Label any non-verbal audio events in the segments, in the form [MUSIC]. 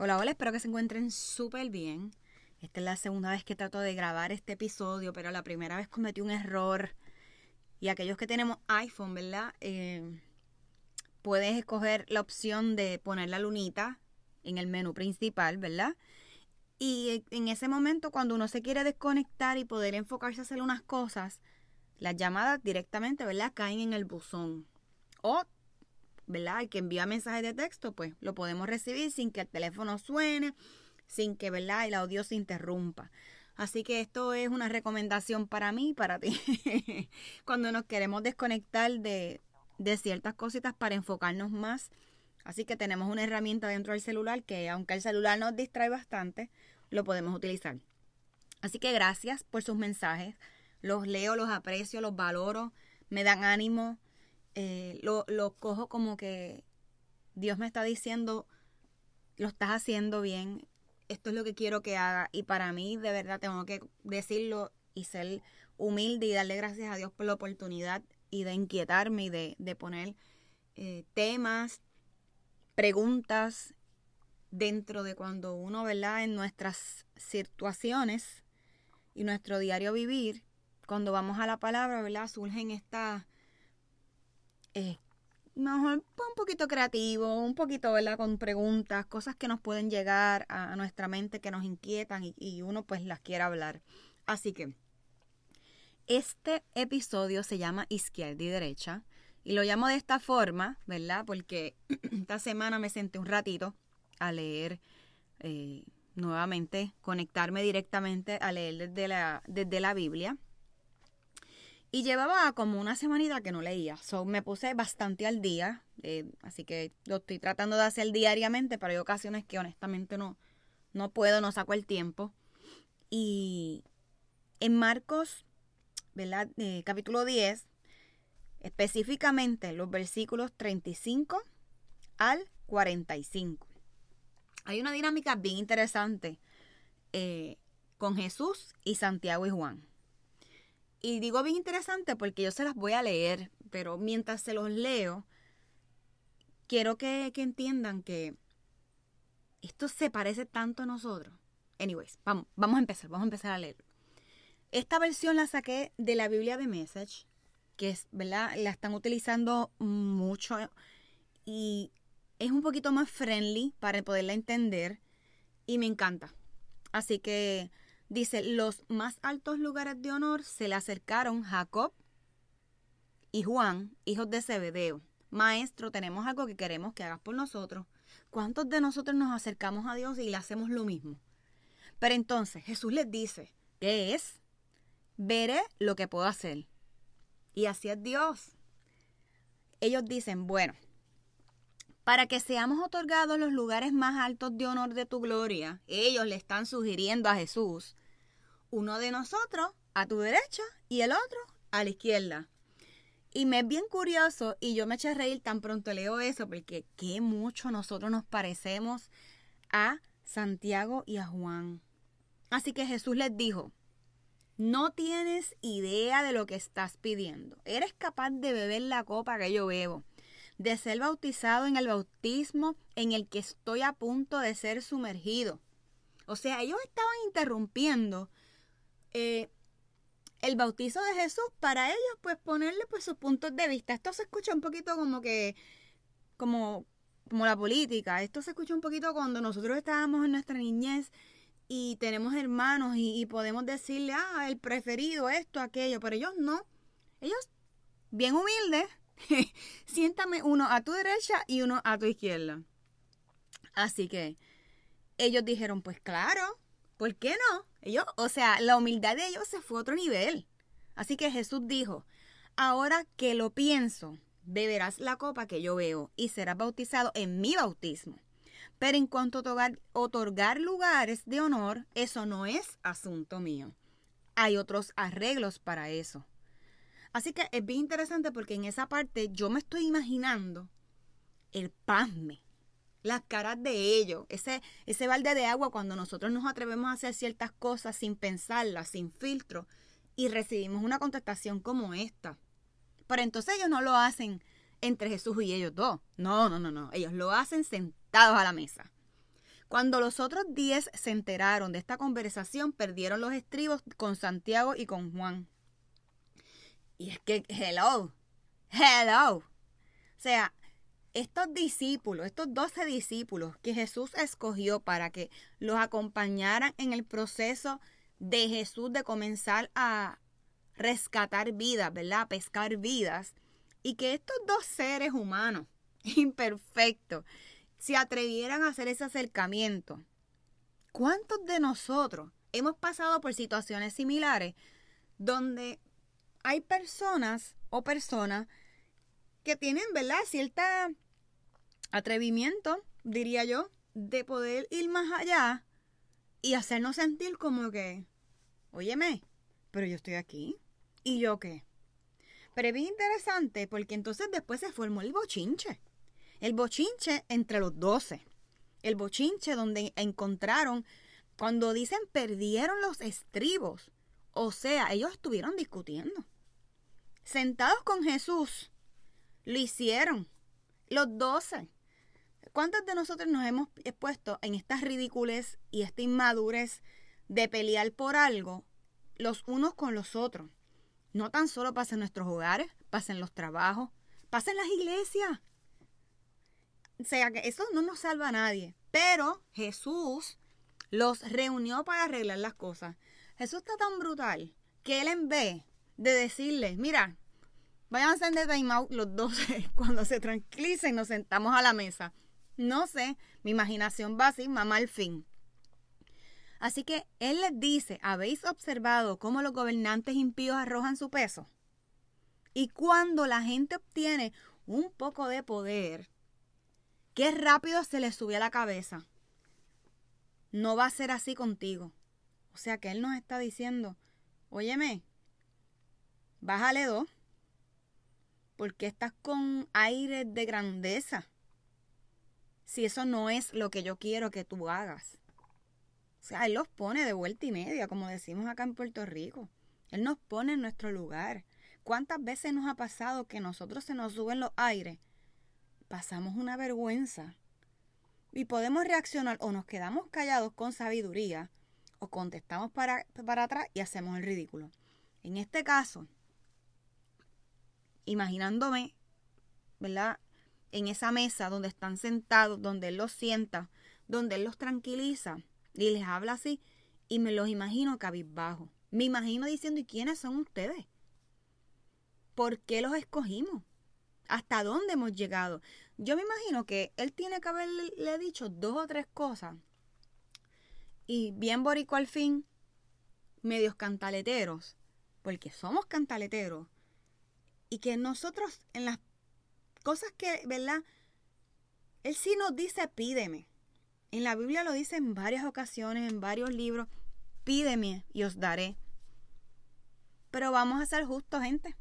Hola, hola, espero que se encuentren súper bien. Esta es la segunda vez que trato de grabar este episodio, pero la primera vez cometí un error. Y aquellos que tenemos iPhone, ¿verdad? Eh, puedes escoger la opción de poner la lunita en el menú principal, ¿verdad? Y en ese momento, cuando uno se quiere desconectar y poder enfocarse a hacer unas cosas, las llamadas directamente, ¿verdad? Caen en el buzón. O, ¿verdad? El que envía mensajes de texto, pues lo podemos recibir sin que el teléfono suene sin que, ¿verdad? El audio se interrumpa. Así que esto es una recomendación para mí y para ti. [LAUGHS] Cuando nos queremos desconectar de, de ciertas cositas para enfocarnos más. Así que tenemos una herramienta dentro del celular que aunque el celular nos distrae bastante, lo podemos utilizar. Así que gracias por sus mensajes. Los leo, los aprecio, los valoro, me dan ánimo. Eh, lo, lo cojo como que Dios me está diciendo, lo estás haciendo bien, esto es lo que quiero que haga. Y para mí, de verdad, tengo que decirlo y ser humilde y darle gracias a Dios por la oportunidad y de inquietarme y de, poner eh, temas, preguntas dentro de cuando uno, ¿verdad? En nuestras situaciones y nuestro diario vivir, cuando vamos a la palabra, ¿verdad? Surgen estas eh, mejor un poquito creativo, un poquito, ¿verdad? Con preguntas, cosas que nos pueden llegar a, nuestra mente, que nos inquietan y, uno pues las quiere hablar. Así que este episodio se llama Izquierda y Derecha y lo llamo de esta forma, ¿verdad? Porque [CLEARS THROAT] esta semana me senté un ratito a leer eh, nuevamente, conectarme directamente a leer desde la, desde la Biblia. Y llevaba como una semanita que no leía. So, me puse bastante al día. Eh, así que lo estoy tratando de hacer diariamente, pero hay ocasiones que honestamente no, no puedo, no saco el tiempo. Y en Marcos, ¿verdad? Eh, capítulo 10, específicamente los versículos 35 al 45. Hay una dinámica bien interesante eh, con Jesús y Santiago y Juan. Y digo bien interesante porque yo se las voy a leer, pero mientras se los leo, quiero que, entiendan que esto se parece tanto a nosotros. Anyways, vamos, vamos a empezar, vamos a empezar a leer. Esta versión la saqué de la Biblia de Message, que es, ¿verdad? La están utilizando mucho y es un poquito más friendly para poderla entender y me encanta. Así que Dice, los más altos lugares de honor se le acercaron Jacob y Juan, hijos de Zebedeo. Maestro, tenemos algo que queremos que hagas por nosotros. ¿Cuántos de nosotros nos acercamos a Dios y le hacemos lo mismo? Pero entonces Jesús les dice, ¿Qué es? Veré lo que puedo hacer. Y así es Dios. Ellos dicen, bueno, para que seamos otorgados los lugares más altos de honor de tu gloria, ellos le están sugiriendo a Jesús, uno de nosotros a tu derecha y el otro a la izquierda. Y me es bien curioso y yo me eché a reír tan pronto leo eso porque qué mucho nosotros nos parecemos a Santiago y a Juan. Así que Jesús les dijo, no tienes idea de lo que estás pidiendo. Eres capaz de beber la copa que yo bebo, de ser bautizado en el bautismo en el que estoy a punto de ser sumergido. O sea, ellos estaban interrumpiendo eh, el bautizo de Jesús para ellos, pues ponerle pues sus puntos de vista. Esto se escucha un poquito como que, como, como la política. Esto se escucha un poquito cuando nosotros estábamos en nuestra niñez y tenemos hermanos y, podemos decirle, ah, el preferido, esto, aquello, pero ellos no. Ellos, bien humildes, [LAUGHS] siéntame uno a tu derecha y uno a tu izquierda. Así que ellos dijeron, pues claro, ¿por qué no? Ellos, o sea, la humildad de ellos se fue a otro nivel. Así que Jesús dijo, ahora que lo pienso, beberás la copa que yo veo y serás bautizado en mi bautismo. Pero en cuanto a otorgar, lugares de honor, eso no es asunto mío. Hay otros arreglos para eso. Así que es bien interesante porque en esa parte yo me estoy imaginando el pasme, las caras de ellos, ese, ese balde de agua cuando nosotros nos atrevemos a hacer ciertas cosas sin pensarlas, sin filtro, y recibimos una contestación como esta. Pero entonces ellos no lo hacen entre Jesús y ellos dos. No, no, no, no. Ellos lo hacen sentados a la mesa. Cuando los otros diez se enteraron de esta conversación, perdieron los estribos con Santiago y con Juan. Y es que, hello, hello. O sea, estos discípulos, estos doce discípulos que Jesús escogió para que los acompañaran en el proceso de Jesús de comenzar a rescatar vidas, ¿verdad? A pescar vidas. Y que estos dos seres humanos, [LAUGHS] imperfectos, se atrevieran a hacer ese acercamiento. ¿Cuántos de nosotros hemos pasado por situaciones similares donde hay personas o personas que tienen, ¿verdad? Cierta atrevimiento, diría yo, de poder ir más allá y hacernos sentir como que, óyeme, pero yo estoy aquí. ¿Y yo qué? Pero es bien interesante porque entonces después se formó el bochinche. El bochinche entre los doce. El bochinche donde encontraron, cuando dicen perdieron los estribos. O sea, ellos estuvieron discutiendo. Sentados con Jesús, lo hicieron. Los doce. ¿Cuántos de nosotros nos hemos expuesto en estas ridículas y esta inmadurez de pelear por algo los unos con los otros? No tan solo pasa en nuestros hogares, pasa en los trabajos, pasa en las iglesias. O sea que eso no nos salva a nadie. Pero Jesús los reunió para arreglar las cosas. Jesús está tan brutal que él en vez de decirles, mira, vayan a de time los dos [LAUGHS] cuando se tranquilicen nos sentamos a la mesa. No sé, mi imaginación va así, mamá al fin. Así que él les dice, ¿habéis observado cómo los gobernantes impíos arrojan su peso? Y cuando la gente obtiene un poco de poder, qué rápido se les sube a la cabeza. No va a ser así contigo. O sea que él nos está diciendo, óyeme, bájale dos, porque estás con aire de grandeza. Si eso no es lo que yo quiero que tú hagas. O sea, Él los pone de vuelta y media, como decimos acá en Puerto Rico. Él nos pone en nuestro lugar. ¿Cuántas veces nos ha pasado que nosotros se nos suben los aires? Pasamos una vergüenza. Y podemos reaccionar o nos quedamos callados con sabiduría o contestamos para, para atrás y hacemos el ridículo. En este caso, imaginándome, ¿verdad? En esa mesa donde están sentados, donde Él los sienta, donde Él los tranquiliza y les habla así y me los imagino cabizbajo. Me imagino diciendo, ¿y quiénes son ustedes? ¿Por qué los escogimos? ¿Hasta dónde hemos llegado? Yo me imagino que él tiene que haberle dicho dos o tres cosas. Y bien borico al fin, medios cantaleteros, porque somos cantaleteros, y que nosotros en las cosas que, ¿verdad? Él sí nos dice pídeme. En la Biblia lo dice en varias ocasiones, en varios libros, pídeme y os daré. Pero vamos a ser justos, gente.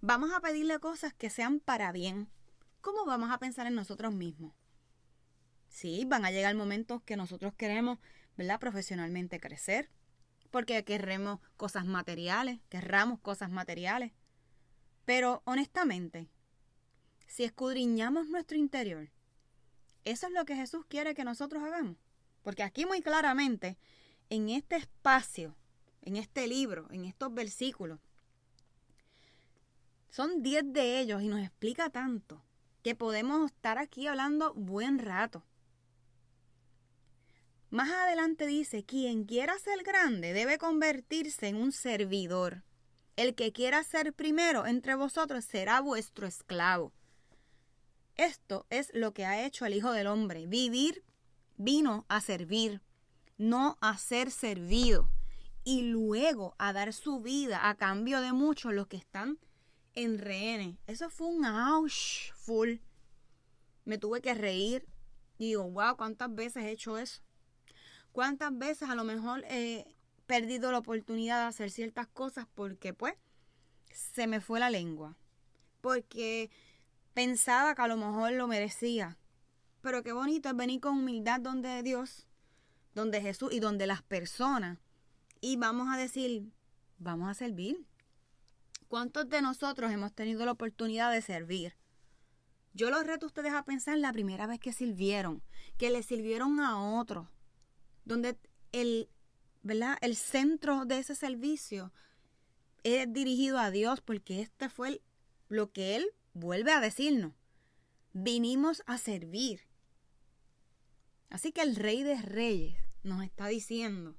Vamos a pedirle cosas que sean para bien. ¿Cómo vamos a pensar en nosotros mismos? Sí, van a llegar momentos que nosotros queremos, ¿verdad? Profesionalmente crecer, porque queremos cosas materiales, querramos cosas materiales. Pero honestamente, si escudriñamos nuestro interior, eso es lo que Jesús quiere que nosotros hagamos. Porque aquí muy claramente, en este espacio, en este libro, en estos versículos, son diez de ellos y nos explica tanto que podemos estar aquí hablando buen rato. Más adelante dice, quien quiera ser grande debe convertirse en un servidor. El que quiera ser primero entre vosotros será vuestro esclavo. Esto es lo que ha hecho el Hijo del Hombre. Vivir vino a servir, no a ser servido. Y luego a dar su vida a cambio de muchos los que están en rehenes. Eso fue un ouch full. Me tuve que reír. Y digo, wow, ¿cuántas veces he hecho eso? ¿Cuántas veces a lo mejor he perdido la oportunidad de hacer ciertas cosas porque pues se me fue la lengua? Porque pensaba que a lo mejor lo merecía. Pero qué bonito es venir con humildad donde Dios, donde Jesús y donde las personas. Y vamos a decir, vamos a servir. ¿Cuántos de nosotros hemos tenido la oportunidad de servir? Yo los reto a ustedes a pensar la primera vez que sirvieron, que le sirvieron a otros, donde el, ¿verdad? el centro de ese servicio es dirigido a Dios, porque este fue lo que Él vuelve a decirnos. Vinimos a servir. Así que el Rey de Reyes nos está diciendo,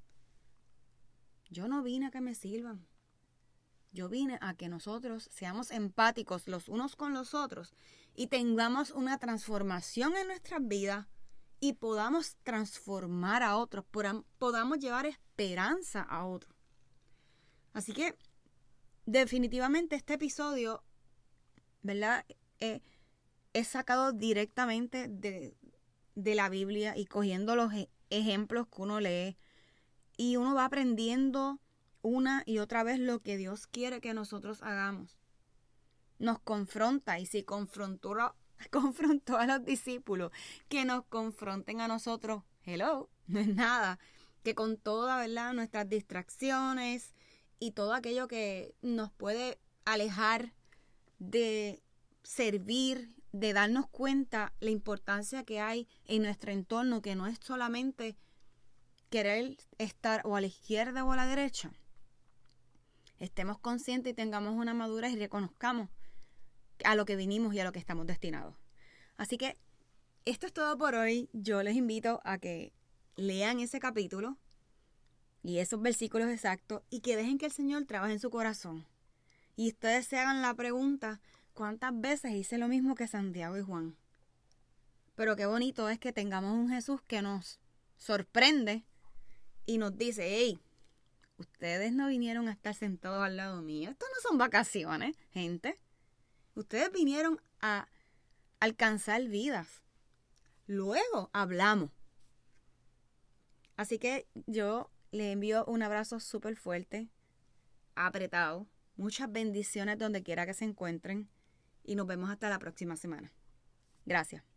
yo no vine a que me sirvan, yo vine a que nosotros seamos empáticos los unos con los otros y tengamos una transformación en nuestras vidas y podamos transformar a otros, podamos llevar esperanza a otros. Así que definitivamente este episodio, ¿verdad? Eh, es sacado directamente de, de la Biblia y cogiendo los e, ejemplos que uno lee y uno va aprendiendo una y otra vez lo que Dios quiere que nosotros hagamos. Nos confronta y si confrontó, [LAUGHS] confrontó a los discípulos, que nos confronten a nosotros, hello, no es nada, que con toda, ¿verdad? Nuestras distracciones y todo aquello que nos puede alejar de servir, de darnos cuenta la importancia que hay en nuestro entorno, que no es solamente querer estar o a la izquierda o a la derecha, estemos conscientes y tengamos una madurez y reconozcamos a lo que vinimos y a lo que estamos destinados. Así que esto es todo por hoy. Yo les invito a que lean ese capítulo y esos versículos exactos y que dejen que el Señor trabaje en su corazón. Y ustedes se hagan la pregunta, ¿cuántas veces hice lo mismo que Santiago y Juan? Pero qué bonito es que tengamos un Jesús que nos sorprende y nos dice, hey, Ustedes no vinieron a estar sentados al lado mío. Esto no son vacaciones, gente. Ustedes vinieron a alcanzar vidas. Luego hablamos. Así que yo le envío un abrazo súper fuerte, apretado. Muchas bendiciones donde quiera que se encuentren. Y nos vemos hasta la próxima semana. Gracias.